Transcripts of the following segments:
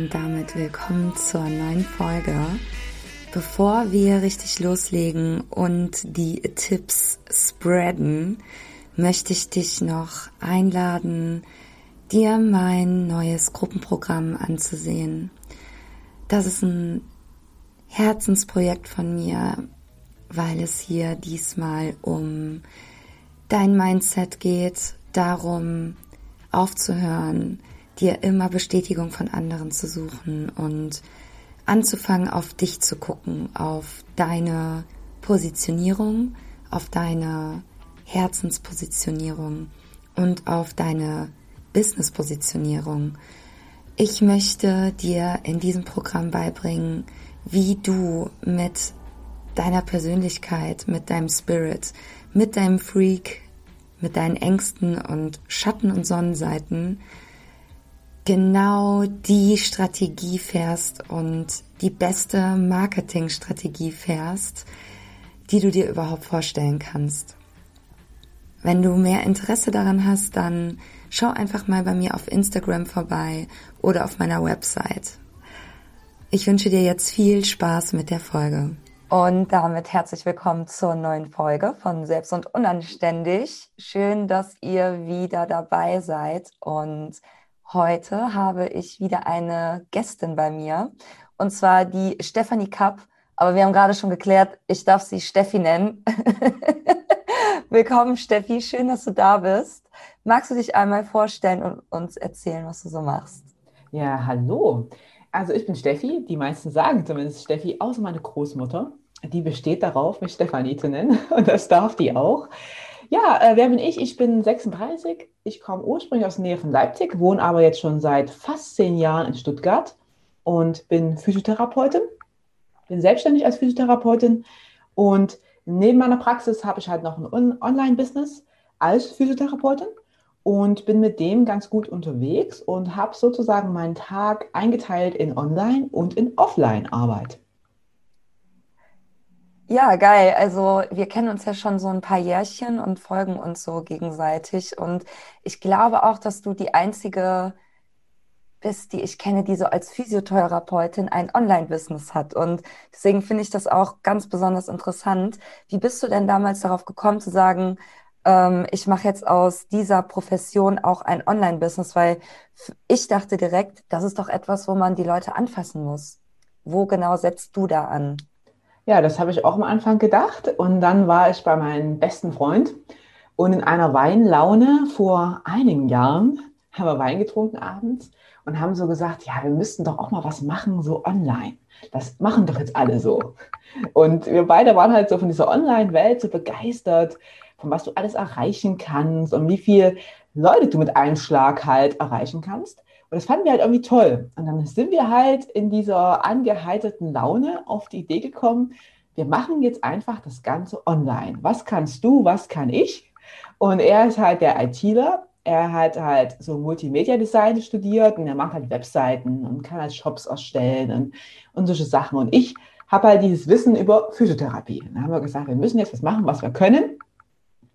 und damit willkommen zur neuen Folge. Bevor wir richtig loslegen und die Tipps spreaden, möchte ich dich noch einladen, dir mein neues Gruppenprogramm anzusehen. Das ist ein Herzensprojekt von mir, weil es hier diesmal um dein Mindset geht, darum aufzuhören, dir immer Bestätigung von anderen zu suchen und anzufangen, auf dich zu gucken, auf deine Positionierung, auf deine Herzenspositionierung und auf deine Businesspositionierung. Ich möchte dir in diesem Programm beibringen, wie du mit deiner Persönlichkeit, mit deinem Spirit, mit deinem Freak, mit deinen Ängsten und Schatten und Sonnenseiten genau die Strategie fährst und die beste Marketingstrategie fährst, die du dir überhaupt vorstellen kannst. Wenn du mehr Interesse daran hast, dann schau einfach mal bei mir auf Instagram vorbei oder auf meiner Website. Ich wünsche dir jetzt viel Spaß mit der Folge. Und damit herzlich willkommen zur neuen Folge von Selbst und Unanständig. Schön, dass ihr wieder dabei seid und Heute habe ich wieder eine Gästin bei mir und zwar die Stefanie Kapp. Aber wir haben gerade schon geklärt, ich darf sie Steffi nennen. Willkommen, Steffi. Schön, dass du da bist. Magst du dich einmal vorstellen und uns erzählen, was du so machst? Ja, hallo. Also ich bin Steffi. Die meisten sagen zumindest Steffi, außer meine Großmutter. Die besteht darauf, mich Stefanie zu nennen. Und das darf die auch. Ja, äh, wer bin ich? Ich bin 36. Ich komme ursprünglich aus der Nähe von Leipzig, wohne aber jetzt schon seit fast zehn Jahren in Stuttgart und bin Physiotherapeutin. Bin selbstständig als Physiotherapeutin und neben meiner Praxis habe ich halt noch ein Online-Business als Physiotherapeutin und bin mit dem ganz gut unterwegs und habe sozusagen meinen Tag eingeteilt in Online- und in Offline-Arbeit. Ja, geil. Also wir kennen uns ja schon so ein paar Jährchen und folgen uns so gegenseitig. Und ich glaube auch, dass du die einzige bist, die ich kenne, die so als Physiotherapeutin ein Online-Business hat. Und deswegen finde ich das auch ganz besonders interessant. Wie bist du denn damals darauf gekommen zu sagen, ähm, ich mache jetzt aus dieser Profession auch ein Online-Business? Weil ich dachte direkt, das ist doch etwas, wo man die Leute anfassen muss. Wo genau setzt du da an? Ja, das habe ich auch am Anfang gedacht. Und dann war ich bei meinem besten Freund und in einer Weinlaune vor einigen Jahren haben wir Wein getrunken abends und haben so gesagt, ja, wir müssten doch auch mal was machen, so online. Das machen doch jetzt alle so. Und wir beide waren halt so von dieser Online-Welt so begeistert, von was du alles erreichen kannst und wie viele Leute du mit einem Schlag halt erreichen kannst. Und das fanden wir halt irgendwie toll. Und dann sind wir halt in dieser angeheiterten Laune auf die Idee gekommen, wir machen jetzt einfach das Ganze online. Was kannst du, was kann ich? Und er ist halt der ITler. Er hat halt so Multimedia-Design studiert und er macht halt Webseiten und kann halt Shops erstellen und, und solche Sachen. Und ich habe halt dieses Wissen über Physiotherapie. Und dann haben wir gesagt, wir müssen jetzt was machen, was wir können.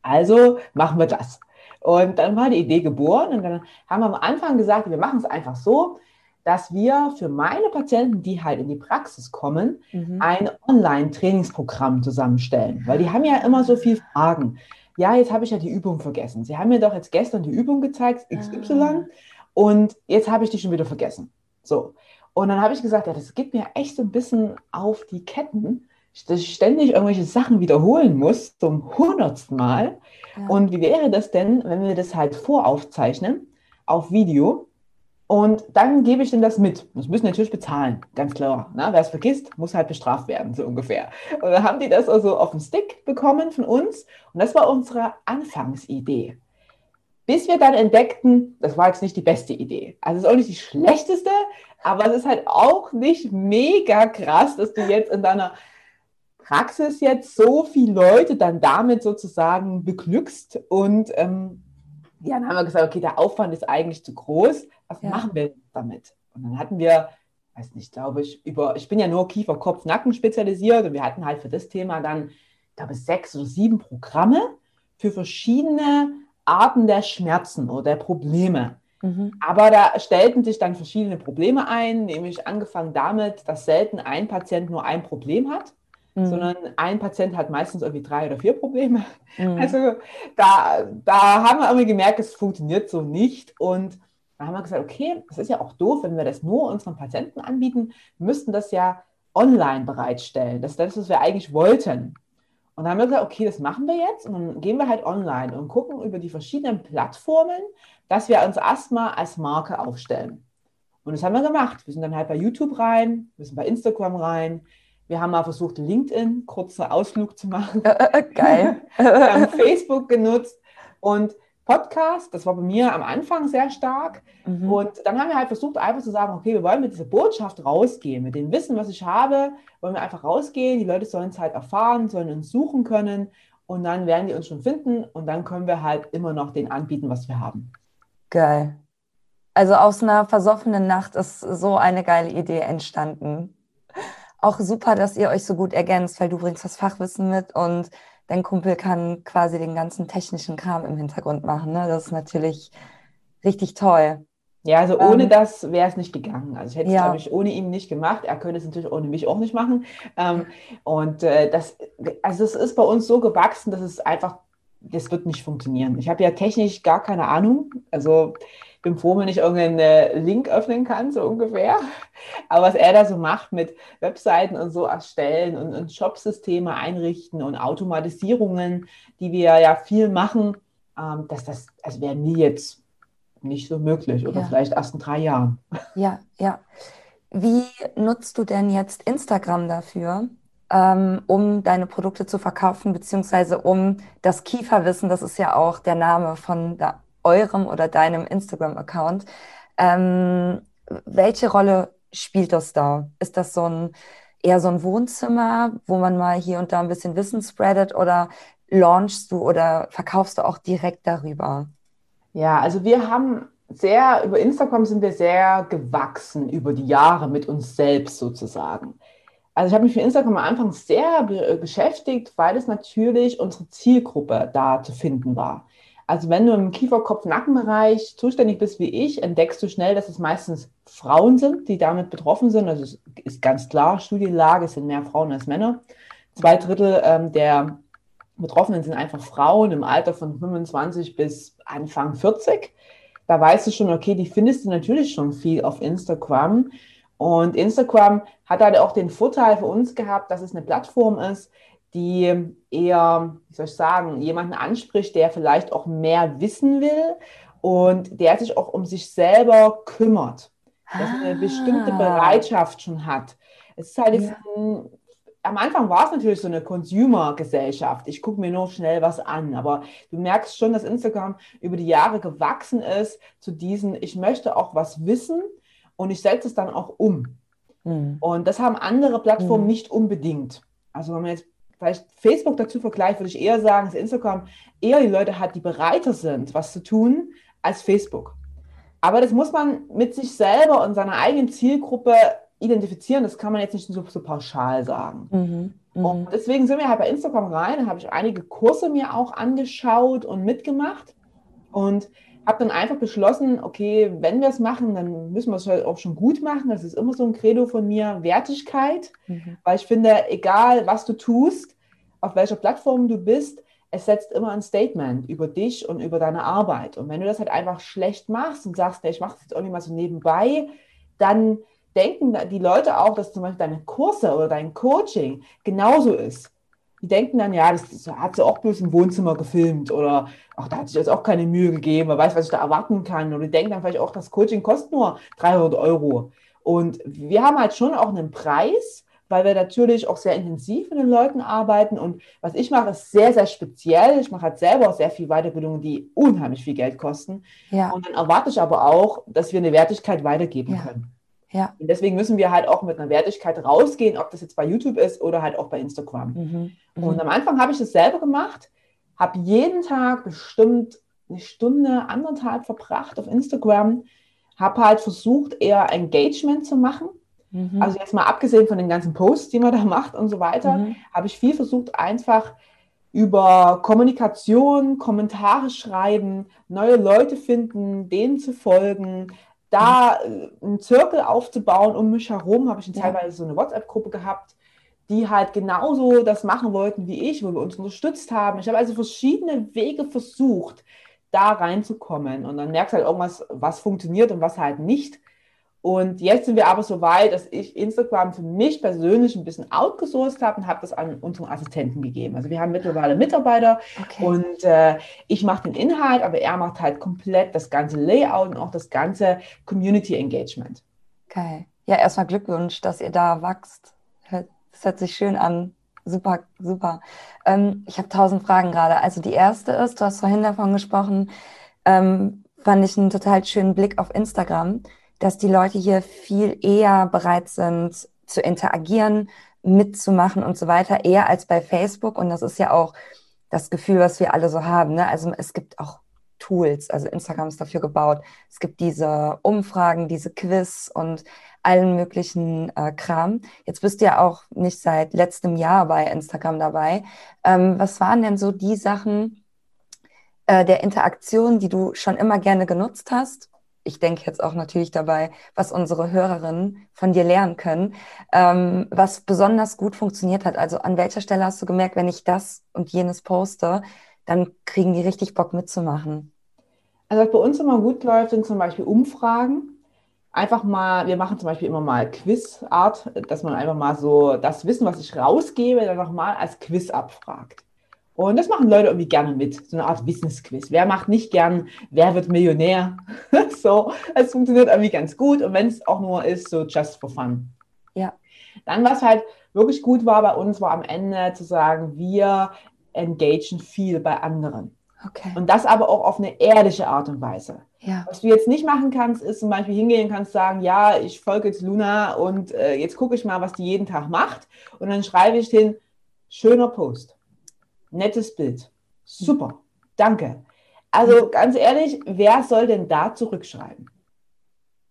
Also machen wir das. Und dann war die Idee geboren und dann haben wir am Anfang gesagt, wir machen es einfach so, dass wir für meine Patienten, die halt in die Praxis kommen, mhm. ein Online-Trainingsprogramm zusammenstellen. Weil die haben ja immer so viele Fragen. Ja, jetzt habe ich ja die Übung vergessen. Sie haben mir doch jetzt gestern die Übung gezeigt, XY, ah. und jetzt habe ich die schon wieder vergessen. So. Und dann habe ich gesagt, ja, das gibt mir echt so ein bisschen auf die Ketten ständig irgendwelche Sachen wiederholen muss, zum hundertsten Mal. Ja. Und wie wäre das denn, wenn wir das halt voraufzeichnen auf Video und dann gebe ich denen das mit. Das müssen natürlich bezahlen, ganz klar. Ne? Wer es vergisst, muss halt bestraft werden, so ungefähr. Und dann haben die das also auf den Stick bekommen von uns und das war unsere Anfangsidee. Bis wir dann entdeckten, das war jetzt nicht die beste Idee. Also es ist auch nicht die schlechteste, aber es ist halt auch nicht mega krass, dass du jetzt in deiner Praxis jetzt so viele Leute dann damit sozusagen beglückst. Und ähm, ja, dann haben wir gesagt, okay, der Aufwand ist eigentlich zu groß. Was ja. machen wir damit? Und dann hatten wir, weiß nicht, glaube ich, über, ich bin ja nur Kiefer, Kopf, Nacken spezialisiert und wir hatten halt für das Thema dann, ich glaube, sechs oder sieben Programme für verschiedene Arten der Schmerzen oder der Probleme. Mhm. Aber da stellten sich dann verschiedene Probleme ein, nämlich angefangen damit, dass selten ein Patient nur ein Problem hat, mhm. sondern ein Patient hat meistens irgendwie drei oder vier Probleme. Mhm. Also da, da haben wir irgendwie gemerkt, es funktioniert so nicht. Und da haben wir gesagt, okay, das ist ja auch doof, wenn wir das nur unseren Patienten anbieten, müssten das ja online bereitstellen. Das ist das, was wir eigentlich wollten. Und dann haben wir gesagt, okay, das machen wir jetzt. Und dann gehen wir halt online und gucken über die verschiedenen Plattformen, dass wir uns erstmal als Marke aufstellen. Und das haben wir gemacht. Wir sind dann halt bei YouTube rein, wir sind bei Instagram rein. Wir haben mal versucht, LinkedIn, kurzer Ausflug zu machen. Geil. wir haben Facebook genutzt. Und Podcast, das war bei mir am Anfang sehr stark. Mhm. Und dann haben wir halt versucht, einfach zu sagen, okay, wir wollen mit dieser Botschaft rausgehen, mit dem Wissen, was ich habe, wollen wir einfach rausgehen. Die Leute sollen es halt erfahren, sollen uns suchen können und dann werden die uns schon finden und dann können wir halt immer noch den anbieten, was wir haben. Geil. Also aus einer versoffenen Nacht ist so eine geile Idee entstanden. Auch super, dass ihr euch so gut ergänzt, weil du bringst das Fachwissen mit und dein Kumpel kann quasi den ganzen technischen Kram im Hintergrund machen. Ne? Das ist natürlich richtig toll. Ja, also ohne ähm, das wäre es nicht gegangen. Also ich hätte es, ja. glaube ich, ohne ihn nicht gemacht. Er könnte es natürlich ohne mich auch nicht machen. Ähm, und äh, das, also es ist bei uns so gewachsen, dass es einfach, das wird nicht funktionieren. Ich habe ja technisch gar keine Ahnung. Also bin froh, wenn ich irgendeinen äh, Link öffnen kann, so ungefähr. Aber was er da so macht mit Webseiten und so erstellen und, und Shopsysteme einrichten und Automatisierungen, die wir ja viel machen, ähm, dass das, also wäre mir jetzt nicht so möglich oder ja. vielleicht erst in drei Jahren. Ja, ja. Wie nutzt du denn jetzt Instagram dafür? Ähm, um deine Produkte zu verkaufen, beziehungsweise um das Kieferwissen, das ist ja auch der Name von der eurem oder deinem Instagram-Account. Ähm, welche Rolle spielt das da? Ist das so ein eher so ein Wohnzimmer, wo man mal hier und da ein bisschen Wissen spreadet oder launchst du oder verkaufst du auch direkt darüber? Ja, also wir haben sehr, über Instagram sind wir sehr gewachsen über die Jahre mit uns selbst sozusagen. Also ich habe mich mit Instagram am Anfang sehr be beschäftigt, weil es natürlich unsere Zielgruppe da zu finden war. Also wenn du im Kiefer-Kopf-Nackenbereich zuständig bist wie ich, entdeckst du schnell, dass es meistens Frauen sind, die damit betroffen sind. Also es ist ganz klar, Studienlage, es sind mehr Frauen als Männer. Zwei Drittel ähm, der Betroffenen sind einfach Frauen im Alter von 25 bis Anfang 40. Da weißt du schon, okay, die findest du natürlich schon viel auf Instagram. Und Instagram hat halt auch den Vorteil für uns gehabt, dass es eine Plattform ist, die eher, wie soll ich sagen, jemanden anspricht, der vielleicht auch mehr wissen will und der sich auch um sich selber kümmert, dass er eine bestimmte ah. Bereitschaft schon hat. Es ist halt ja. ein, am Anfang war es natürlich so eine Consumer-Gesellschaft. Ich gucke mir nur schnell was an. Aber du merkst schon, dass Instagram über die Jahre gewachsen ist zu diesen, ich möchte auch was wissen und ich setze es dann auch um. Mhm. Und das haben andere Plattformen mhm. nicht unbedingt. Also wenn man jetzt vielleicht Facebook dazu vergleicht, würde ich eher sagen, dass Instagram eher die Leute hat, die bereiter sind, was zu tun, als Facebook. Aber das muss man mit sich selber und seiner eigenen Zielgruppe identifizieren. Das kann man jetzt nicht so, so pauschal sagen. Mhm, mhm. und deswegen sind wir halt bei Instagram rein. Da habe ich einige Kurse mir auch angeschaut und mitgemacht. Und habe dann einfach beschlossen, okay, wenn wir es machen, dann müssen wir es halt auch schon gut machen. Das ist immer so ein Credo von mir, Wertigkeit. Mhm. Weil ich finde, egal was du tust, auf welcher Plattform du bist, es setzt immer ein Statement über dich und über deine Arbeit. Und wenn du das halt einfach schlecht machst und sagst, ich mache das jetzt irgendwie mal so nebenbei, dann denken die Leute auch, dass zum Beispiel deine Kurse oder dein Coaching genauso ist die denken dann, ja, das, das hat sie auch bloß im Wohnzimmer gefilmt oder ach, da hat sich jetzt auch keine Mühe gegeben, man weiß, was ich da erwarten kann. Oder die denken dann vielleicht auch, das Coaching kostet nur 300 Euro. Und wir haben halt schon auch einen Preis, weil wir natürlich auch sehr intensiv mit den Leuten arbeiten. Und was ich mache, ist sehr, sehr speziell. Ich mache halt selber auch sehr viel Weiterbildungen, die unheimlich viel Geld kosten. Ja. Und dann erwarte ich aber auch, dass wir eine Wertigkeit weitergeben ja. können. Ja. Und deswegen müssen wir halt auch mit einer Wertigkeit rausgehen, ob das jetzt bei YouTube ist oder halt auch bei Instagram. Mhm. Mhm. Und am Anfang habe ich das selber gemacht, habe jeden Tag bestimmt eine Stunde, anderthalb verbracht auf Instagram, habe halt versucht, eher Engagement zu machen. Mhm. Also jetzt mal abgesehen von den ganzen Posts, die man da macht und so weiter, mhm. habe ich viel versucht, einfach über Kommunikation, Kommentare schreiben, neue Leute finden, denen zu folgen, da äh, einen Zirkel aufzubauen um mich herum, habe ich ja. teilweise so eine WhatsApp-Gruppe gehabt, die halt genauso das machen wollten wie ich, wo wir uns unterstützt haben. Ich habe also verschiedene Wege versucht, da reinzukommen. Und dann merkst du halt irgendwas, was funktioniert und was halt nicht. Und jetzt sind wir aber so weit, dass ich Instagram für mich persönlich ein bisschen outgesourced habe und habe das an unseren Assistenten gegeben. Also wir haben mittlerweile Mitarbeiter okay. und äh, ich mache den Inhalt, aber er macht halt komplett das ganze Layout und auch das ganze Community Engagement. Geil. Ja, erstmal Glückwunsch, dass ihr da wächst. Das hört sich schön an. Super, super. Ähm, ich habe tausend Fragen gerade. Also die erste ist, du hast vorhin davon gesprochen, ähm, fand ich einen total schönen Blick auf Instagram dass die Leute hier viel eher bereit sind zu interagieren, mitzumachen und so weiter, eher als bei Facebook. Und das ist ja auch das Gefühl, was wir alle so haben. Ne? Also es gibt auch Tools, also Instagram ist dafür gebaut. Es gibt diese Umfragen, diese Quiz und allen möglichen äh, Kram. Jetzt bist du ja auch nicht seit letztem Jahr bei Instagram dabei. Ähm, was waren denn so die Sachen äh, der Interaktion, die du schon immer gerne genutzt hast ich denke jetzt auch natürlich dabei, was unsere Hörerinnen von dir lernen können, ähm, was besonders gut funktioniert hat. Also an welcher Stelle hast du gemerkt, wenn ich das und jenes poste, dann kriegen die richtig Bock mitzumachen? Also was bei uns immer gut läuft, sind zum Beispiel Umfragen. Einfach mal, wir machen zum Beispiel immer mal Quizart, dass man einfach mal so das Wissen, was ich rausgebe, dann nochmal als Quiz abfragt. Und das machen Leute irgendwie gerne mit, so eine Art Wissensquiz. Wer macht nicht gern, wer wird Millionär? so, es funktioniert irgendwie ganz gut. Und wenn es auch nur ist, so just for fun. Ja. Dann, was halt wirklich gut war bei uns, war am Ende zu sagen, wir engagen viel bei anderen. Okay. Und das aber auch auf eine ehrliche Art und Weise. Ja. Was du jetzt nicht machen kannst, ist zum Beispiel hingehen kannst sagen, ja, ich folge jetzt Luna und äh, jetzt gucke ich mal, was die jeden Tag macht. Und dann schreibe ich hin, schöner Post nettes Bild. Super, danke. Also ganz ehrlich, wer soll denn da zurückschreiben?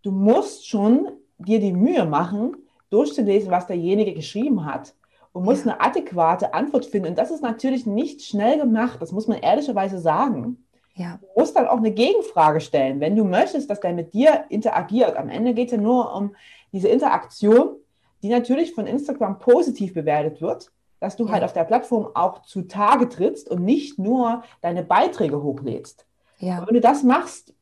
Du musst schon dir die Mühe machen, durchzulesen, was derjenige geschrieben hat und musst ja. eine adäquate Antwort finden. Und das ist natürlich nicht schnell gemacht, das muss man ehrlicherweise sagen. Ja. Du musst dann auch eine Gegenfrage stellen, wenn du möchtest, dass der mit dir interagiert. Am Ende geht es ja nur um diese Interaktion, die natürlich von Instagram positiv bewertet wird dass du halt ja. halt auf der Plattform auch zutage trittst und nicht nur deine Beiträge hochlädst. Ja. Und wenn du das machst,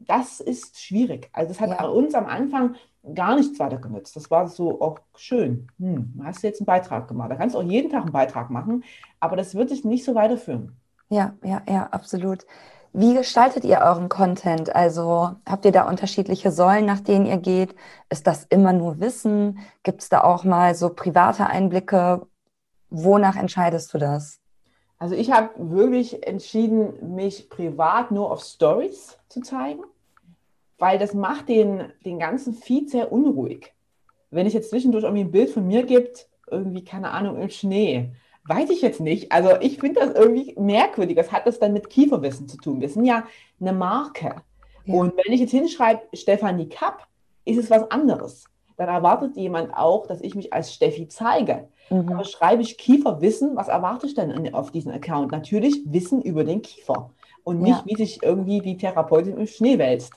das ist schwierig. Also das hat ja. uns am Anfang gar nichts weiter genutzt. Das war so auch schön. Hm, hast du jetzt einen Beitrag gemacht. Da kannst du auch jeden Tag einen Beitrag machen, aber das wird dich nicht so weiterführen. Ja, ja, ja, absolut. Wie gestaltet ihr euren Content? Also habt ihr da unterschiedliche Säulen, nach denen ihr geht? Ist das immer nur Wissen? Gibt es da auch mal so private Einblicke, Wonach entscheidest du das? Also ich habe wirklich entschieden, mich privat nur auf Stories zu zeigen, weil das macht den, den ganzen Feed sehr unruhig. Wenn ich jetzt zwischendurch irgendwie ein Bild von mir gibt, irgendwie, keine Ahnung, im Schnee, weiß ich jetzt nicht. Also ich finde das irgendwie merkwürdig. Was hat das dann mit Kieferwissen zu tun? Wir sind ja eine Marke. Ja. Und wenn ich jetzt hinschreibe, Stefanie Kapp, ist es was anderes. Dann erwartet jemand auch, dass ich mich als Steffi zeige. Mhm. Aber schreibe ich Kieferwissen, was erwarte ich denn auf diesen Account? Natürlich Wissen über den Kiefer und nicht, ja. wie sich irgendwie die Therapeutin im Schnee wälzt.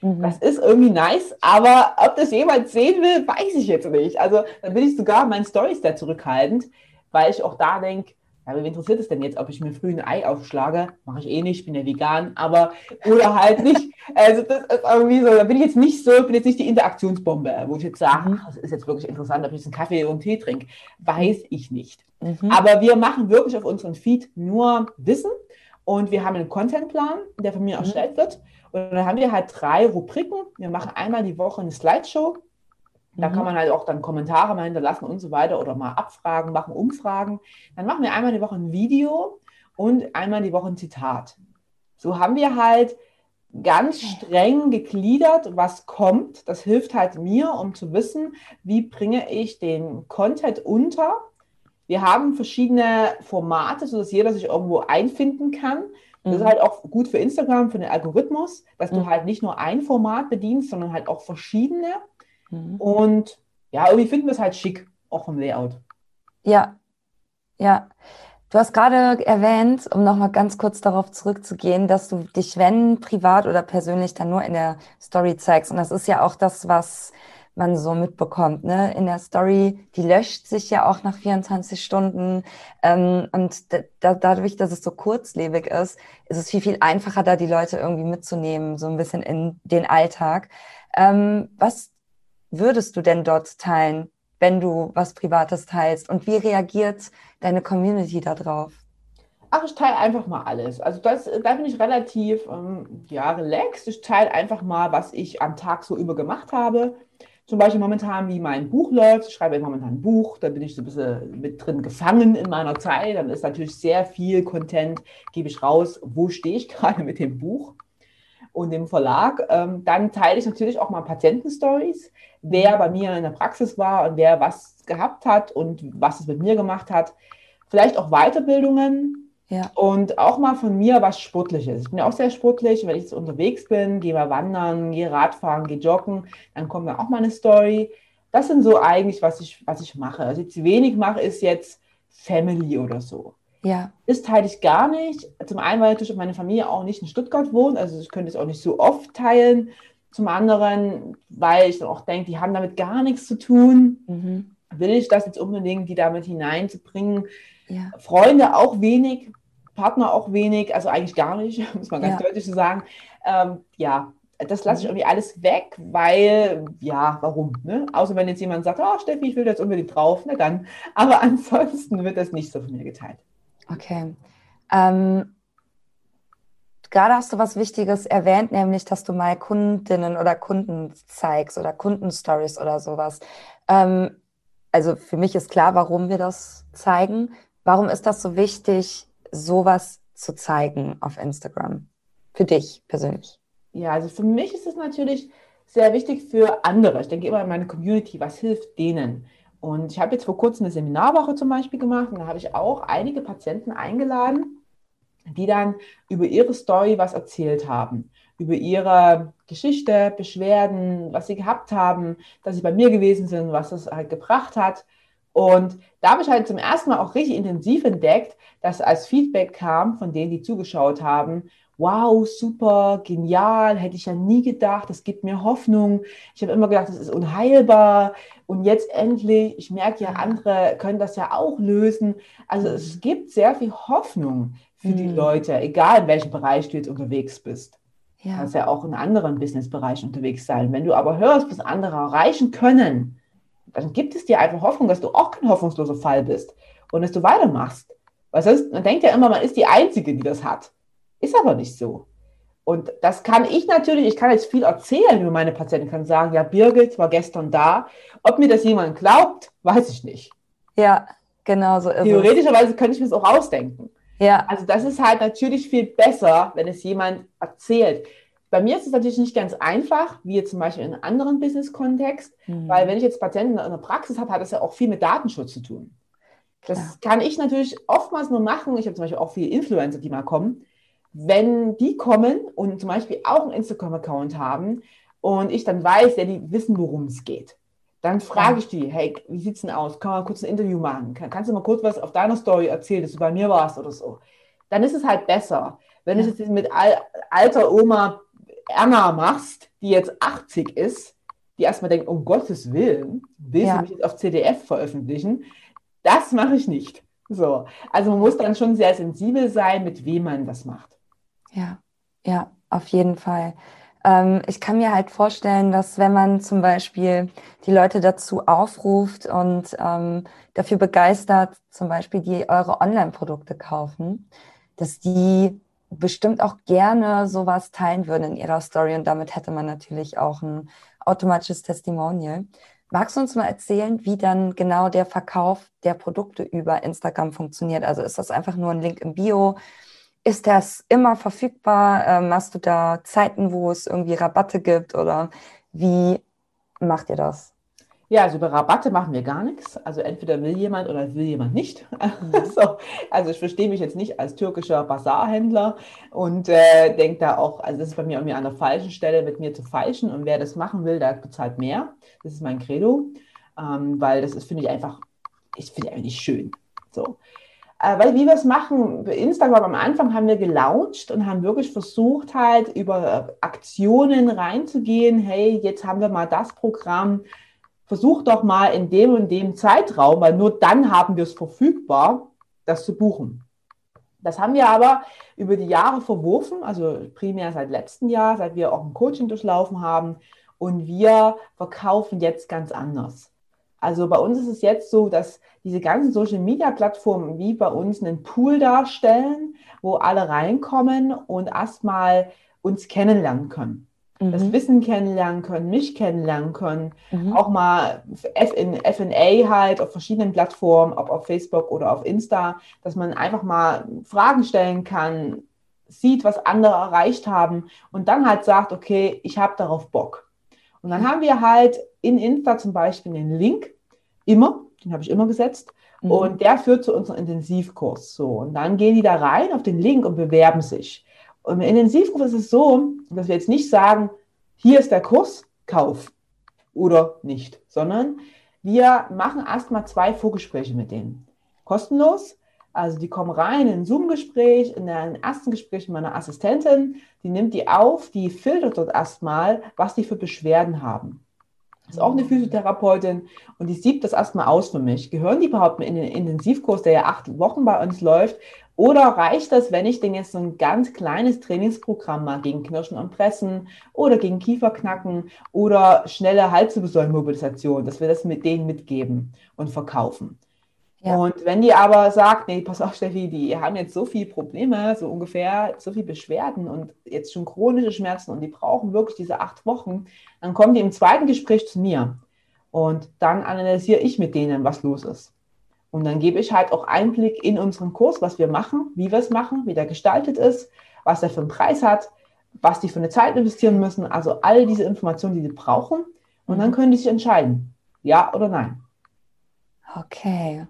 Mhm. Das ist irgendwie nice, aber ob das jemand sehen will, weiß ich jetzt nicht. Also da bin ich sogar meinen Stories sehr zurückhaltend, weil ich auch da denke, ja, wie interessiert es denn jetzt, ob ich mir früh ein Ei aufschlage? Mache ich eh nicht, bin ja vegan, aber oder halt nicht. Also das ist irgendwie so, da bin ich jetzt nicht so, bin jetzt nicht die Interaktionsbombe, wo ich jetzt sage, mhm. das ist jetzt wirklich interessant, ob ich jetzt einen Kaffee oder einen Tee trinke. Weiß ich nicht. Mhm. Aber wir machen wirklich auf unserem Feed nur Wissen und wir haben einen Contentplan, der von mir mhm. erstellt wird. Und dann haben wir halt drei Rubriken. Wir machen einmal die Woche eine Slideshow da mhm. kann man halt auch dann Kommentare mal hinterlassen und so weiter oder mal abfragen, machen Umfragen. Dann machen wir einmal die Woche ein Video und einmal die Woche ein Zitat. So haben wir halt ganz streng gegliedert, was kommt. Das hilft halt mir, um zu wissen, wie bringe ich den Content unter. Wir haben verschiedene Formate, sodass jeder sich irgendwo einfinden kann. Das ist mhm. halt auch gut für Instagram, für den Algorithmus, dass du mhm. halt nicht nur ein Format bedienst, sondern halt auch verschiedene. Mhm. Und ja, irgendwie finden wir es halt schick, auch vom Layout. Ja, ja. Du hast gerade erwähnt, um nochmal ganz kurz darauf zurückzugehen, dass du dich, wenn privat oder persönlich, dann nur in der Story zeigst. Und das ist ja auch das, was man so mitbekommt. Ne? In der Story, die löscht sich ja auch nach 24 Stunden. Ähm, und da, dadurch, dass es so kurzlebig ist, ist es viel, viel einfacher, da die Leute irgendwie mitzunehmen, so ein bisschen in den Alltag. Ähm, was würdest du denn dort teilen, wenn du was Privates teilst? Und wie reagiert deine Community darauf? Ach, ich teile einfach mal alles. Also das, da bin ich relativ ähm, ja, relaxed. Ich teile einfach mal, was ich am Tag so über gemacht habe. Zum Beispiel momentan, wie mein Buch läuft. Ich schreibe momentan ein Buch, da bin ich so ein bisschen mit drin gefangen in meiner Zeit. Dann ist natürlich sehr viel Content, gebe ich raus, wo stehe ich gerade mit dem Buch und dem Verlag. Ähm, dann teile ich natürlich auch mal Patientenstories, wer bei mir in der Praxis war und wer was gehabt hat und was es mit mir gemacht hat. Vielleicht auch Weiterbildungen, ja. Und auch mal von mir was Sportliches. Ich bin ja auch sehr sportlich. Wenn ich jetzt unterwegs bin, gehe mal wandern, gehe Radfahren, gehe joggen, dann kommt da auch mal eine Story. Das sind so eigentlich, was ich, was ich mache. Also jetzt wenig mache, ist jetzt Family oder so. Ja. Das teile ich gar nicht. Zum einen, weil natürlich meine Familie auch nicht in Stuttgart wohnt. Also ich könnte es auch nicht so oft teilen. Zum anderen, weil ich dann auch denke, die haben damit gar nichts zu tun. Mhm. Will ich das jetzt unbedingt, die damit hineinzubringen? Ja. Freunde auch wenig, Partner auch wenig, also eigentlich gar nicht, muss man ganz ja. deutlich so sagen. Ähm, ja, das lasse ich mhm. irgendwie alles weg, weil, ja, warum? Ne? Außer wenn jetzt jemand sagt, oh Steffi, ich will jetzt unbedingt drauf, na dann. Aber ansonsten wird das nicht so von mir geteilt. Okay. Ähm, gerade hast du was Wichtiges erwähnt, nämlich, dass du mal Kundinnen oder Kunden zeigst oder Kundenstories oder sowas. Ähm, also für mich ist klar, warum wir das zeigen. Warum ist das so wichtig, sowas zu zeigen auf Instagram? Für dich persönlich? Ja, also für mich ist es natürlich sehr wichtig für andere. Ich denke immer an meine Community, was hilft denen? Und ich habe jetzt vor kurzem eine Seminarwoche zum Beispiel gemacht und da habe ich auch einige Patienten eingeladen, die dann über ihre Story was erzählt haben. Über ihre Geschichte, Beschwerden, was sie gehabt haben, dass sie bei mir gewesen sind, was das halt gebracht hat. Und da habe ich halt zum ersten Mal auch richtig intensiv entdeckt, dass als Feedback kam von denen, die zugeschaut haben, wow, super, genial, hätte ich ja nie gedacht, das gibt mir Hoffnung. Ich habe immer gedacht, das ist unheilbar. Und jetzt endlich, ich merke ja, andere können das ja auch lösen. Also es gibt sehr viel Hoffnung für mhm. die Leute, egal in welchem Bereich du jetzt unterwegs bist. Ja. Du kannst ja auch in anderen Businessbereichen unterwegs sein. Wenn du aber hörst, was andere erreichen können, dann gibt es dir einfach Hoffnung, dass du auch kein hoffnungsloser Fall bist und dass du weitermachst. Weil sonst, man denkt ja immer, man ist die Einzige, die das hat. Ist aber nicht so. Und das kann ich natürlich, ich kann jetzt viel erzählen über meine Patienten, kann sagen, ja, Birgit war gestern da. Ob mir das jemand glaubt, weiß ich nicht. Ja, genau so ist Theoretischerweise es. könnte ich mir das auch ausdenken. Ja. Also das ist halt natürlich viel besser, wenn es jemand erzählt. Bei mir ist es natürlich nicht ganz einfach, wie jetzt zum Beispiel in einem anderen Business-Kontext, mhm. weil wenn ich jetzt Patienten in der Praxis habe, hat das ja auch viel mit Datenschutz zu tun. Das ja. kann ich natürlich oftmals nur machen. Ich habe zum Beispiel auch viele Influencer, die mal kommen. Wenn die kommen und zum Beispiel auch einen Instagram-Account haben und ich dann weiß, ja, die wissen, worum es geht, dann frage ich die, hey, wie sieht es denn aus? Kann man kurz ein Interview machen? kannst du mal kurz was auf deiner Story erzählen, dass du bei mir warst oder so? Dann ist es halt besser. Wenn ja. ich es mit alter Oma Erna machst, die jetzt 80 ist, die erstmal denkt, um Gottes Willen, willst ja. du mich jetzt auf CDF veröffentlichen? Das mache ich nicht. So. Also man muss dann schon sehr sensibel sein, mit wem man das macht. Ja, ja, auf jeden Fall. Ähm, ich kann mir halt vorstellen, dass wenn man zum Beispiel die Leute dazu aufruft und ähm, dafür begeistert, zum Beispiel die eure Online-Produkte kaufen, dass die bestimmt auch gerne sowas teilen würden in ihrer Story und damit hätte man natürlich auch ein automatisches Testimonial. Magst du uns mal erzählen, wie dann genau der Verkauf der Produkte über Instagram funktioniert? Also ist das einfach nur ein Link im Bio? Ist das immer verfügbar? Ähm, hast du da Zeiten, wo es irgendwie Rabatte gibt oder wie macht ihr das? Ja, also über Rabatte machen wir gar nichts. Also entweder will jemand oder will jemand nicht. Mhm. so, also ich verstehe mich jetzt nicht als türkischer Basarhändler und äh, denke da auch, also das ist bei mir irgendwie an der falschen Stelle, mit mir zu falschen. Und wer das machen will, der bezahlt mehr. Das ist mein Credo, ähm, weil das ist, finde ich einfach, ich finde einfach nicht schön. So. Äh, weil wie wir es machen, Instagram am Anfang haben wir gelauncht und haben wirklich versucht halt über Aktionen reinzugehen. Hey, jetzt haben wir mal das Programm. Versuch doch mal in dem und dem Zeitraum, weil nur dann haben wir es verfügbar, das zu buchen. Das haben wir aber über die Jahre verworfen, also primär seit letztem Jahr, seit wir auch ein Coaching durchlaufen haben. Und wir verkaufen jetzt ganz anders. Also bei uns ist es jetzt so, dass diese ganzen Social-Media-Plattformen wie bei uns einen Pool darstellen, wo alle reinkommen und erstmal uns kennenlernen können. Mhm. Das Wissen kennenlernen können, mich kennenlernen können, mhm. auch mal in FA halt auf verschiedenen Plattformen, ob auf Facebook oder auf Insta, dass man einfach mal Fragen stellen kann, sieht, was andere erreicht haben und dann halt sagt, okay, ich habe darauf Bock. Und dann haben wir halt in Insta zum Beispiel den Link, immer, den habe ich immer gesetzt. Mhm. Und der führt zu unserem Intensivkurs. So, und dann gehen die da rein auf den Link und bewerben sich. Und im Intensivkurs ist es so, dass wir jetzt nicht sagen, hier ist der Kurs, kauf oder nicht, sondern wir machen erstmal zwei Vorgespräche mit denen. Kostenlos. Also die kommen rein in ein Zoom-Gespräch, in einem ersten Gespräch mit meiner Assistentin, die nimmt die auf, die filtert dort erstmal, was die für Beschwerden haben ist auch eine Physiotherapeutin und die sieht das erstmal aus für mich. Gehören die überhaupt in den Intensivkurs, der ja acht Wochen bei uns läuft? Oder reicht das, wenn ich denn jetzt so ein ganz kleines Trainingsprogramm mache gegen Knirschen und Pressen oder gegen Kieferknacken oder schnelle Halswirbelsäulenmobilisation, dass wir das mit denen mitgeben und verkaufen? Ja. Und wenn die aber sagt, nee, pass auf, Steffi, die haben jetzt so viele Probleme, so ungefähr so viele Beschwerden und jetzt schon chronische Schmerzen und die brauchen wirklich diese acht Wochen, dann kommen die im zweiten Gespräch zu mir und dann analysiere ich mit denen, was los ist. Und dann gebe ich halt auch Einblick in unseren Kurs, was wir machen, wie wir es machen, wie der gestaltet ist, was er für einen Preis hat, was die für eine Zeit investieren müssen, also all diese Informationen, die sie brauchen. Und dann mhm. können die sich entscheiden, ja oder nein. Okay.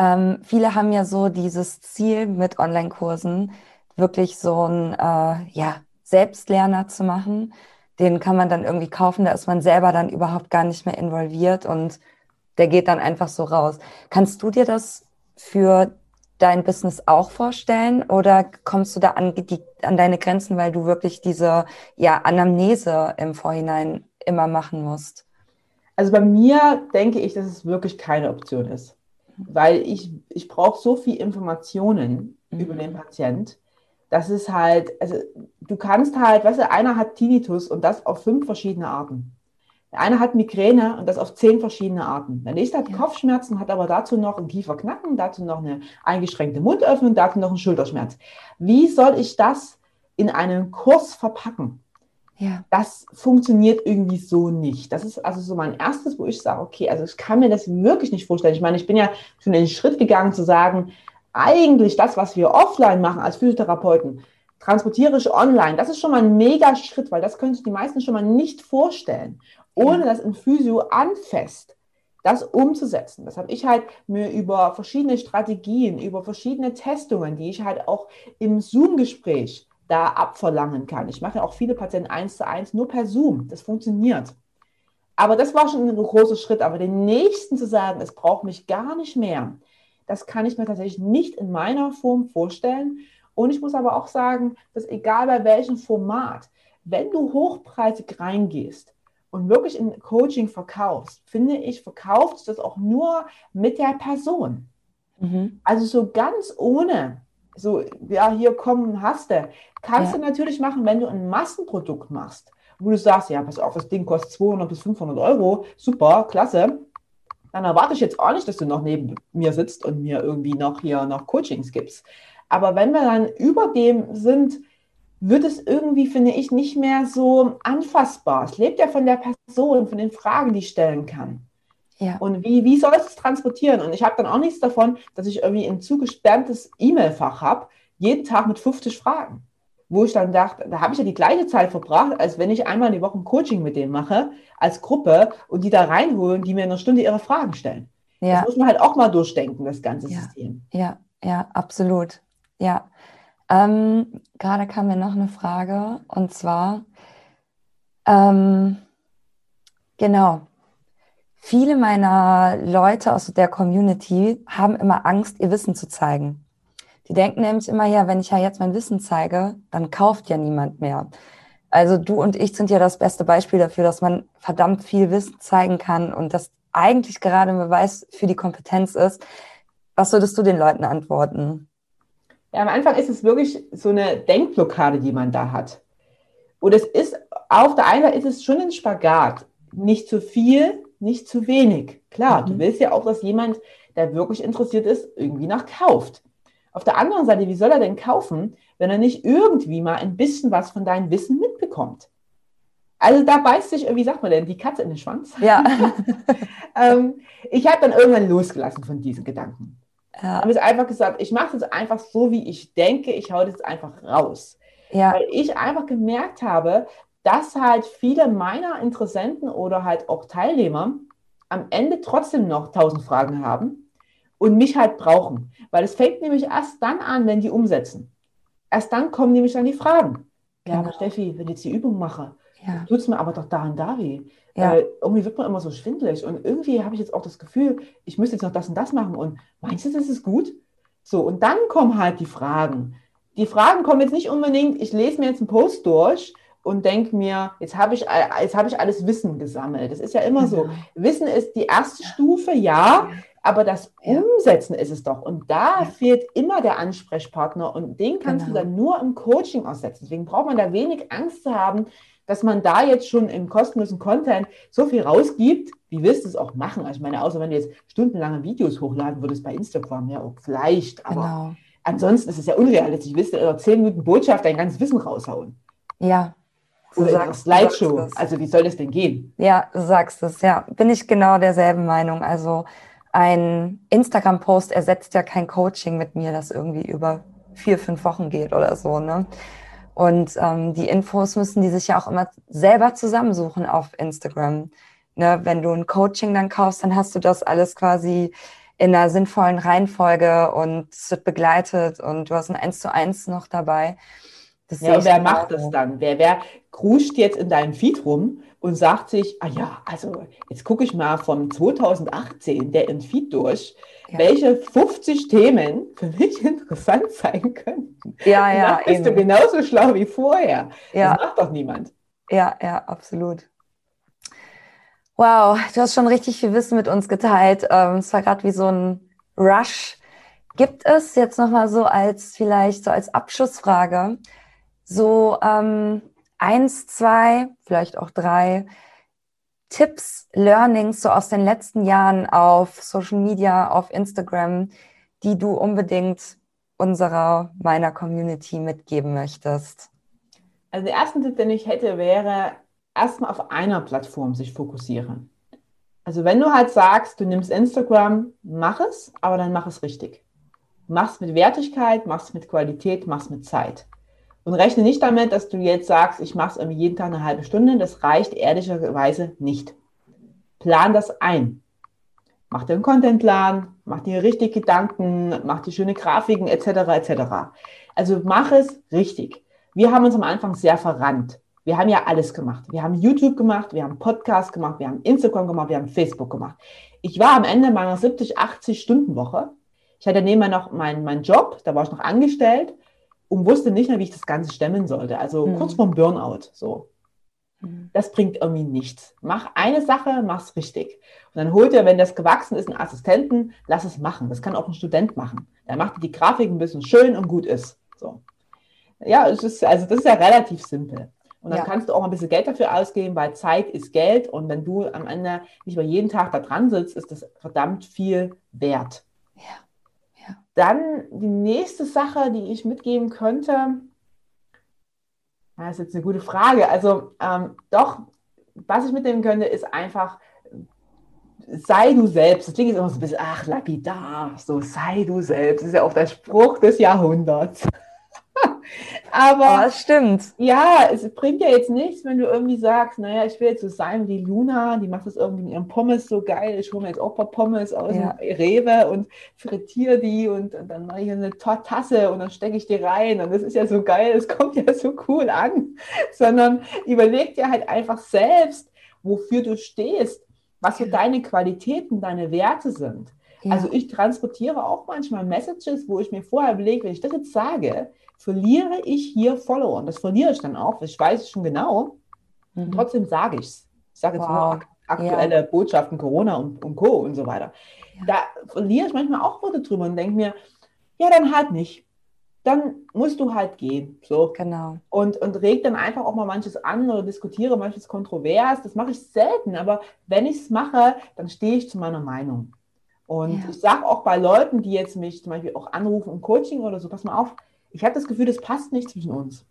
Ähm, viele haben ja so dieses Ziel mit Online-Kursen, wirklich so ein äh, ja, Selbstlerner zu machen. Den kann man dann irgendwie kaufen, da ist man selber dann überhaupt gar nicht mehr involviert und der geht dann einfach so raus. Kannst du dir das für dein Business auch vorstellen oder kommst du da an, die, an deine Grenzen, weil du wirklich diese ja, Anamnese im Vorhinein immer machen musst? Also bei mir denke ich, dass es wirklich keine Option ist weil ich, ich brauche so viel Informationen mhm. über den Patient. Das ist halt, also du kannst halt, weißt du, einer hat Tinnitus und das auf fünf verschiedene Arten. Der eine hat Migräne und das auf zehn verschiedene Arten. Der nächste hat ja. Kopfschmerzen, hat aber dazu noch ein Kieferknacken, dazu noch eine eingeschränkte Mundöffnung, dazu noch einen Schulterschmerz. Wie soll ich das in einen Kurs verpacken? Ja. Das funktioniert irgendwie so nicht. Das ist also so mein erstes, wo ich sage, okay, also ich kann mir das wirklich nicht vorstellen. Ich meine, ich bin ja schon den Schritt gegangen zu sagen, eigentlich das, was wir offline machen als Physiotherapeuten, transportiere ich online. Das ist schon mal ein mega Schritt, weil das können sich die meisten schon mal nicht vorstellen, ohne dass ein Physio anfasst das umzusetzen. Das habe ich halt mir über verschiedene Strategien, über verschiedene Testungen, die ich halt auch im Zoom-Gespräch da abverlangen kann. Ich mache ja auch viele Patienten eins zu eins nur per Zoom. Das funktioniert. Aber das war schon ein großer Schritt. Aber den nächsten zu sagen, es braucht mich gar nicht mehr, das kann ich mir tatsächlich nicht in meiner Form vorstellen. Und ich muss aber auch sagen, dass egal bei welchem Format, wenn du hochpreisig reingehst und wirklich in Coaching verkaufst, finde ich, verkaufst du das auch nur mit der Person. Mhm. Also so ganz ohne so, ja, hier kommen, hast du. Kannst ja. du natürlich machen, wenn du ein Massenprodukt machst, wo du sagst, ja, pass auf, das Ding kostet 200 bis 500 Euro, super, klasse. Dann erwarte ich jetzt auch nicht, dass du noch neben mir sitzt und mir irgendwie noch hier noch Coachings gibst. Aber wenn wir dann über dem sind, wird es irgendwie, finde ich, nicht mehr so anfassbar. Es lebt ja von der Person, von den Fragen, die ich stellen kann. Ja. Und wie, wie soll es transportieren? Und ich habe dann auch nichts davon, dass ich irgendwie ein zugesperrtes E-Mail-Fach habe, jeden Tag mit 50 Fragen. Wo ich dann dachte, da habe ich ja die gleiche Zeit verbracht, als wenn ich einmal die Woche ein Coaching mit denen mache, als Gruppe und die da reinholen, die mir in einer Stunde ihre Fragen stellen. Ja. Das muss man halt auch mal durchdenken, das ganze ja. System. Ja, ja, absolut. Ja. Ähm, gerade kam mir noch eine Frage und zwar, ähm, genau, viele meiner Leute aus der Community haben immer Angst, ihr Wissen zu zeigen. Die denken nämlich immer, ja, wenn ich ja jetzt mein Wissen zeige, dann kauft ja niemand mehr. Also du und ich sind ja das beste Beispiel dafür, dass man verdammt viel Wissen zeigen kann und das eigentlich gerade ein Beweis für die Kompetenz ist. Was würdest du den Leuten antworten? Ja, am Anfang ist es wirklich so eine Denkblockade, die man da hat. Und es ist, auf der einen Seite ist es schon ein Spagat. Nicht zu viel, nicht zu wenig. Klar, mhm. du willst ja auch, dass jemand, der wirklich interessiert ist, irgendwie nach kauft. Auf der anderen Seite, wie soll er denn kaufen, wenn er nicht irgendwie mal ein bisschen was von deinem Wissen mitbekommt? Also da beißt sich, wie sagt man denn, die Katze in den Schwanz. Ja. ähm, ich habe dann irgendwann losgelassen von diesen Gedanken. Ja. Habe es einfach gesagt, ich mache es einfach so, wie ich denke, ich hau das einfach raus. Ja. Weil ich einfach gemerkt habe, dass halt viele meiner Interessenten oder halt auch Teilnehmer am Ende trotzdem noch tausend Fragen haben und mich halt brauchen. Weil es fängt nämlich erst dann an, wenn die umsetzen. Erst dann kommen nämlich dann die Fragen. Ja, genau. aber Steffi, wenn ich jetzt die Übung mache, ja. tut es mir aber doch da und da weh. Ja. Äh, irgendwie wird man immer so schwindelig und irgendwie habe ich jetzt auch das Gefühl, ich müsste jetzt noch das und das machen und meinst du, das ist gut? So, und dann kommen halt die Fragen. Die Fragen kommen jetzt nicht unbedingt, ich lese mir jetzt einen Post durch und denke mir, jetzt habe ich, jetzt hab ich alles Wissen gesammelt. Das ist ja immer so. Genau. Wissen ist die erste Stufe, ja, aber das Umsetzen ist es doch. Und da fehlt immer der Ansprechpartner und den kannst genau. du dann nur im Coaching aussetzen. Deswegen braucht man da wenig Angst zu haben, dass man da jetzt schon im kostenlosen Content so viel rausgibt, wie willst du es auch machen? Also ich meine, außer wenn du jetzt stundenlange Videos hochladen würdest bei Instagram, ja, auch vielleicht, aber genau. ansonsten ist es ja unrealistisch. Willst du in zehn Minuten Botschaft dein ganzes Wissen raushauen? Ja. Du Oder sagst, Slideshow. Also wie soll das denn gehen? Ja, du sagst es, ja. Bin ich genau derselben Meinung. Also ein Instagram-Post ersetzt ja kein Coaching mit mir, das irgendwie über vier, fünf Wochen geht oder so, ne? Und ähm, die Infos müssen die sich ja auch immer selber zusammensuchen auf Instagram. Ne, wenn du ein Coaching dann kaufst, dann hast du das alles quasi in einer sinnvollen Reihenfolge und es wird begleitet und du hast ein Eins zu eins noch dabei. Ja, und wer macht das dann? Wer, wer kruscht jetzt in deinem Feed rum und sagt sich, ah ja, also jetzt gucke ich mal von 2018 der im Feed durch ja. welche 50 Themen für mich interessant sein könnten. Ja, ja. Dann bist eben. du genauso schlau wie vorher. Ja. Das macht doch niemand. Ja, ja, absolut. Wow, du hast schon richtig viel Wissen mit uns geteilt. Ähm, es war gerade wie so ein Rush. Gibt es jetzt nochmal so als vielleicht so als Abschlussfrage so ähm, eins, zwei, vielleicht auch drei Tipps, Learnings so aus den letzten Jahren auf Social Media, auf Instagram, die du unbedingt unserer, meiner Community mitgeben möchtest? Also der erste Tipp, den ich hätte, wäre erstmal auf einer Plattform sich fokussieren. Also wenn du halt sagst, du nimmst Instagram, mach es, aber dann mach es richtig. Mach es mit Wertigkeit, mach es mit Qualität, mach es mit Zeit. Und rechne nicht damit, dass du jetzt sagst, ich mache es jeden Tag eine halbe Stunde. Das reicht ehrlicherweise nicht. Plan das ein. Mach dir einen Contentplan, mach dir richtig Gedanken, mach dir schöne Grafiken etc. etc. Also mach es richtig. Wir haben uns am Anfang sehr verrannt. Wir haben ja alles gemacht. Wir haben YouTube gemacht, wir haben Podcast gemacht, wir haben Instagram gemacht, wir haben Facebook gemacht. Ich war am Ende meiner 70, 80 Stunden Woche. Ich hatte nebenbei noch meinen, meinen Job, da war ich noch angestellt und wusste nicht mehr, wie ich das Ganze stemmen sollte. Also mhm. kurz vorm Burnout. So. Mhm. Das bringt irgendwie nichts. Mach eine Sache, mach's richtig. Und dann holt er, wenn das gewachsen ist, einen Assistenten, lass es machen. Das kann auch ein Student machen. Der macht die Grafik ein bisschen schön und gut ist. So. Ja, es ist, also das ist ja relativ simpel. Und dann ja. kannst du auch ein bisschen Geld dafür ausgeben, weil Zeit ist Geld. Und wenn du am Ende nicht mehr jeden Tag da dran sitzt, ist das verdammt viel wert. Dann die nächste Sache, die ich mitgeben könnte, das ist jetzt eine gute Frage. Also ähm, doch, was ich mitnehmen könnte, ist einfach, sei du selbst. Das klingt jetzt immer so ein bisschen, ach, lapidar, so sei du selbst. Das ist ja auch der Spruch des Jahrhunderts. Aber oh, stimmt. Ja, es bringt ja jetzt nichts, wenn du irgendwie sagst, naja, ich will jetzt so sein wie Luna, die macht das irgendwie mit ihrem Pommes so geil. Ich hole mir jetzt auch ein paar Pommes aus ja. dem Rewe und frittiere die und, und dann mache ich eine Tasse und dann stecke ich die rein. Und das ist ja so geil, es kommt ja so cool an. Sondern überleg dir halt einfach selbst, wofür du stehst. was so deine Qualitäten, deine Werte sind. Ja. Also ich transportiere auch manchmal Messages, wo ich mir vorher überlege, wenn ich das jetzt sage, verliere ich hier Follower. Und das verliere ich dann auch, ich weiß es schon genau. Mhm. Trotzdem sage ich es. Ich sage jetzt wow. nur aktuelle ja. Botschaften, Corona und, und Co. und so weiter. Ja. Da verliere ich manchmal auch Worte drüber und denke mir, ja, dann halt nicht. Dann musst du halt gehen. So. Genau. Und, und reg dann einfach auch mal manches an oder diskutiere manches kontrovers. Das mache ich selten, aber wenn ich es mache, dann stehe ich zu meiner Meinung. Und ja. ich sage auch bei Leuten, die jetzt mich zum Beispiel auch anrufen um Coaching oder so, pass mal auf, ich habe das Gefühl, das passt nicht zwischen uns.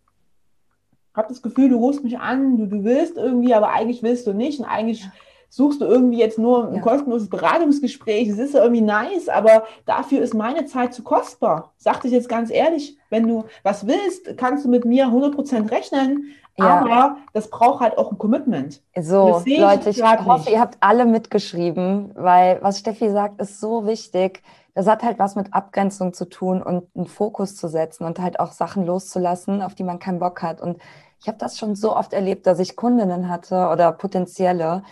Ich habe das Gefühl, du rufst mich an, du, du willst irgendwie, aber eigentlich willst du nicht. Und eigentlich ja. suchst du irgendwie jetzt nur ein ja. kostenloses Beratungsgespräch. Es ist ja irgendwie nice, aber dafür ist meine Zeit zu kostbar. Sag dich jetzt ganz ehrlich, wenn du was willst, kannst du mit mir 100% rechnen. Ja. Aber das braucht halt auch ein Commitment. So, Leute, ich hoffe, nicht. ihr habt alle mitgeschrieben, weil was Steffi sagt, ist so wichtig. Das hat halt was mit Abgrenzung zu tun und einen Fokus zu setzen und halt auch Sachen loszulassen, auf die man keinen Bock hat. Und ich habe das schon so oft erlebt, dass ich Kundinnen hatte oder potenzielle,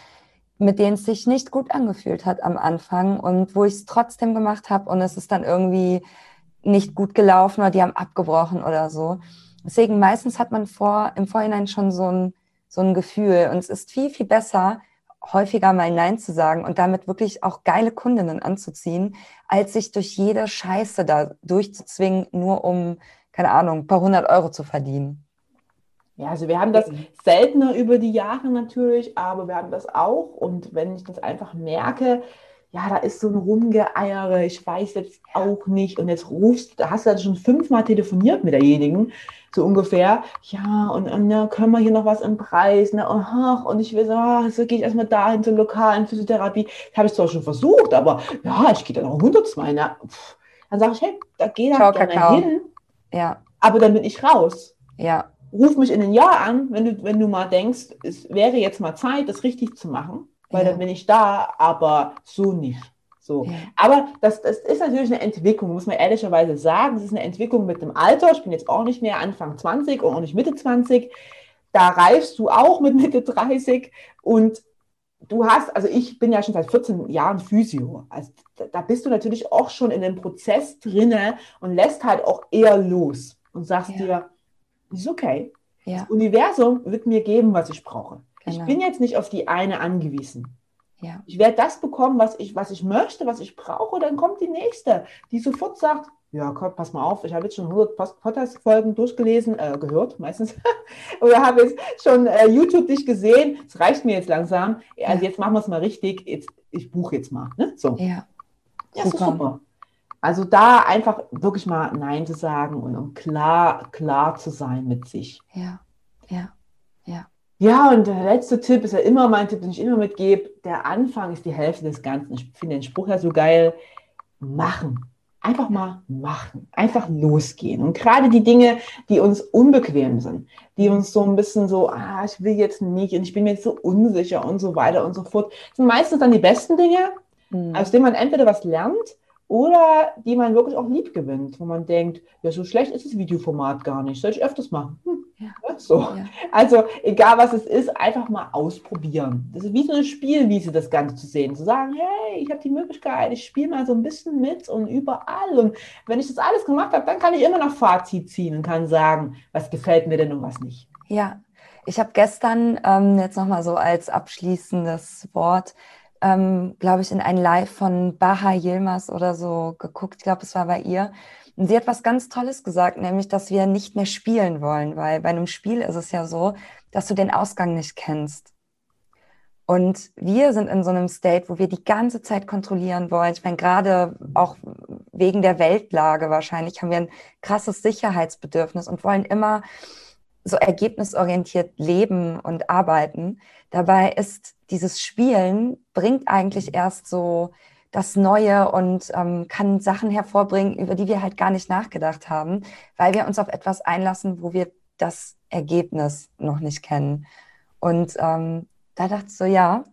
mit denen es sich nicht gut angefühlt hat am Anfang und wo ich es trotzdem gemacht habe und es ist dann irgendwie nicht gut gelaufen oder die haben abgebrochen oder so. Deswegen meistens hat man vor, im Vorhinein schon so ein, so ein Gefühl. Und es ist viel, viel besser, häufiger mal Nein zu sagen und damit wirklich auch geile Kundinnen anzuziehen, als sich durch jede Scheiße da durchzuzwingen, nur um, keine Ahnung, ein paar hundert Euro zu verdienen. Ja, also wir haben das seltener über die Jahre natürlich, aber wir haben das auch. Und wenn ich das einfach merke, ja, da ist so ein Rumgeeiere, ich weiß jetzt auch nicht. Und jetzt rufst, da hast du schon fünfmal telefoniert mit derjenigen, so ungefähr. Ja, und, und ja, können wir hier noch was im Preis? Ne? Und, ach, und ich will so, ach, so gehe ich erstmal dahin zur lokalen Physiotherapie. Habe ich zwar schon versucht, aber ja, ich gehe dann auch 102. Ne? Dann sage ich, hey, da geh da gerne Kakao. hin. Ja. Aber dann bin ich raus. Ja. Ruf mich in ein Jahr an, wenn du, wenn du mal denkst, es wäre jetzt mal Zeit, das richtig zu machen weil ja. dann bin ich da, aber so nicht. So. Ja. Aber das, das ist natürlich eine Entwicklung, muss man ehrlicherweise sagen. Das ist eine Entwicklung mit dem Alter. Ich bin jetzt auch nicht mehr Anfang 20 und auch nicht Mitte 20. Da reifst du auch mit Mitte 30 und du hast, also ich bin ja schon seit 14 Jahren Physio. Also da bist du natürlich auch schon in dem Prozess drinne und lässt halt auch eher los und sagst ja. dir, ist okay. Ja. Das Universum wird mir geben, was ich brauche. Genau. Ich bin jetzt nicht auf die eine angewiesen. Ja. Ich werde das bekommen, was ich, was ich möchte, was ich brauche, dann kommt die nächste, die sofort sagt, ja, komm, pass mal auf, ich habe jetzt schon 100 Podcast-Folgen durchgelesen, äh, gehört meistens, oder habe jetzt schon äh, YouTube dich gesehen, es reicht mir jetzt langsam, also jetzt machen wir es mal richtig, jetzt, ich buche jetzt mal. Ne? So. Ja, ja super. super. Also da einfach wirklich mal Nein zu sagen und um klar, klar zu sein mit sich. Ja, ja, ja. Ja, und der letzte Tipp ist ja immer mein Tipp, den ich immer mitgebe. Der Anfang ist die Hälfte des Ganzen. Ich finde den Spruch ja so geil. Machen. Einfach mal machen. Einfach losgehen. Und gerade die Dinge, die uns unbequem sind, die uns so ein bisschen so, ah, ich will jetzt nicht und ich bin mir jetzt so unsicher und so weiter und so fort, sind meistens dann die besten Dinge, mhm. aus denen man entweder was lernt oder die man wirklich auch lieb gewinnt, wo man denkt, ja, so schlecht ist das Videoformat gar nicht, soll ich öfters machen. Hm, ja. So. Ja. Also egal was es ist, einfach mal ausprobieren. Das ist wie so eine Spielwiese, das Ganze zu sehen, zu sagen, hey, ich habe die Möglichkeit, ich spiele mal so ein bisschen mit und überall. Und wenn ich das alles gemacht habe, dann kann ich immer noch Fazit ziehen und kann sagen, was gefällt mir denn und was nicht. Ja, ich habe gestern ähm, jetzt nochmal so als abschließendes Wort ähm, glaube ich, in ein Live von Baha Yilmaz oder so geguckt. Ich glaube, es war bei ihr. Und sie hat was ganz Tolles gesagt, nämlich, dass wir nicht mehr spielen wollen, weil bei einem Spiel ist es ja so, dass du den Ausgang nicht kennst. Und wir sind in so einem State, wo wir die ganze Zeit kontrollieren wollen. Ich meine, gerade auch wegen der Weltlage wahrscheinlich haben wir ein krasses Sicherheitsbedürfnis und wollen immer so ergebnisorientiert leben und arbeiten. Dabei ist dieses Spielen bringt eigentlich erst so das Neue und ähm, kann Sachen hervorbringen, über die wir halt gar nicht nachgedacht haben, weil wir uns auf etwas einlassen, wo wir das Ergebnis noch nicht kennen. Und ähm, da dachte ich so, ja.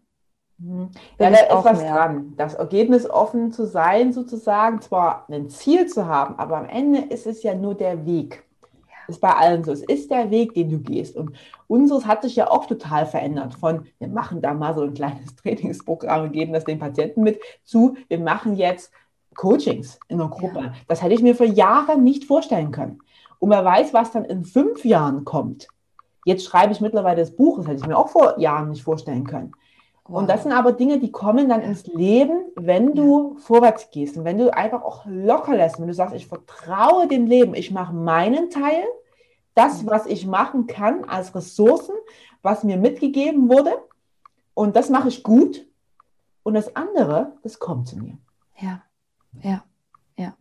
Mhm. Ja, da ist was mehr. dran. Das Ergebnis offen zu sein, sozusagen, zwar ein Ziel zu haben, aber am Ende ist es ja nur der Weg. Das ist bei allen so. Es ist der Weg, den du gehst. Und unseres hat sich ja auch total verändert. Von wir machen da mal so ein kleines Trainingsprogramm und geben das den Patienten mit, zu wir machen jetzt Coachings in der Gruppe. Ja. Das hätte ich mir vor Jahren nicht vorstellen können. Und wer weiß, was dann in fünf Jahren kommt. Jetzt schreibe ich mittlerweile das Buch, das hätte ich mir auch vor Jahren nicht vorstellen können. Wow. Und das sind aber Dinge, die kommen dann ins Leben, wenn du ja. vorwärts gehst und wenn du einfach auch locker lässt, wenn du sagst, ich vertraue dem Leben, ich mache meinen Teil, das, was ich machen kann als Ressourcen, was mir mitgegeben wurde, und das mache ich gut. Und das andere, das kommt zu mir. Ja, ja, ja.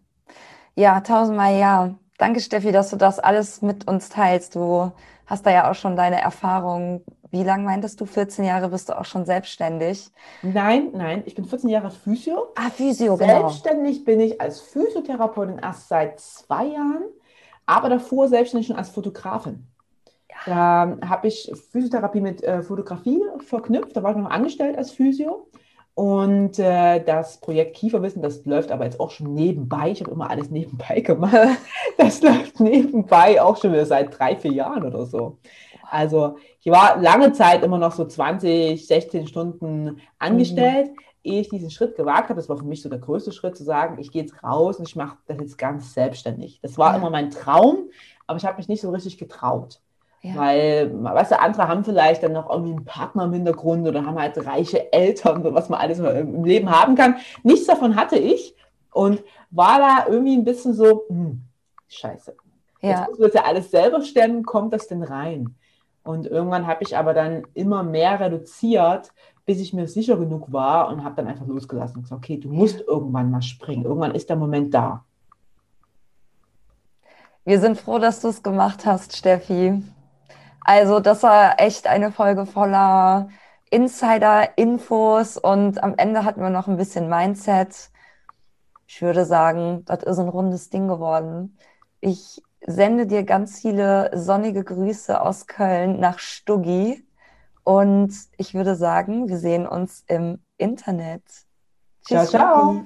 Ja, tausendmal ja. Danke, Steffi, dass du das alles mit uns teilst. Du hast da ja auch schon deine Erfahrungen. Wie lange meintest du? 14 Jahre bist du auch schon selbstständig? Nein, nein, ich bin 14 Jahre Physio. Ah, Physio, genau. Selbstständig bin ich als Physiotherapeutin erst seit zwei Jahren, aber davor selbstständig schon als Fotografin. Ja. Da habe ich Physiotherapie mit äh, Fotografie verknüpft. Da war ich noch angestellt als Physio. Und äh, das Projekt Kieferwissen, das läuft aber jetzt auch schon nebenbei. Ich habe immer alles nebenbei gemacht. Das läuft nebenbei auch schon wieder seit drei, vier Jahren oder so. Also ich war lange Zeit immer noch so 20, 16 Stunden angestellt, mhm. ehe ich diesen Schritt gewagt habe. Das war für mich so der größte Schritt zu sagen, ich gehe jetzt raus und ich mache das jetzt ganz selbstständig. Das war ja. immer mein Traum, aber ich habe mich nicht so richtig getraut. Ja. Weil, weißt du, andere haben vielleicht dann noch irgendwie einen Partner im Hintergrund oder haben halt reiche Eltern, was man alles im Leben haben kann. Nichts davon hatte ich und war da irgendwie ein bisschen so, hm, scheiße. Ja. Jetzt muss man das ja alles selber stemmen, kommt das denn rein? Und irgendwann habe ich aber dann immer mehr reduziert, bis ich mir sicher genug war und habe dann einfach losgelassen und gesagt, okay, du musst irgendwann mal springen. Irgendwann ist der Moment da. Wir sind froh, dass du es gemacht hast, Steffi. Also das war echt eine Folge voller Insider-Infos und am Ende hatten wir noch ein bisschen Mindset. Ich würde sagen, das ist ein rundes Ding geworden. Ich sende dir ganz viele sonnige Grüße aus Köln nach Stuggi und ich würde sagen, wir sehen uns im Internet. Tschüss, ciao, ciao.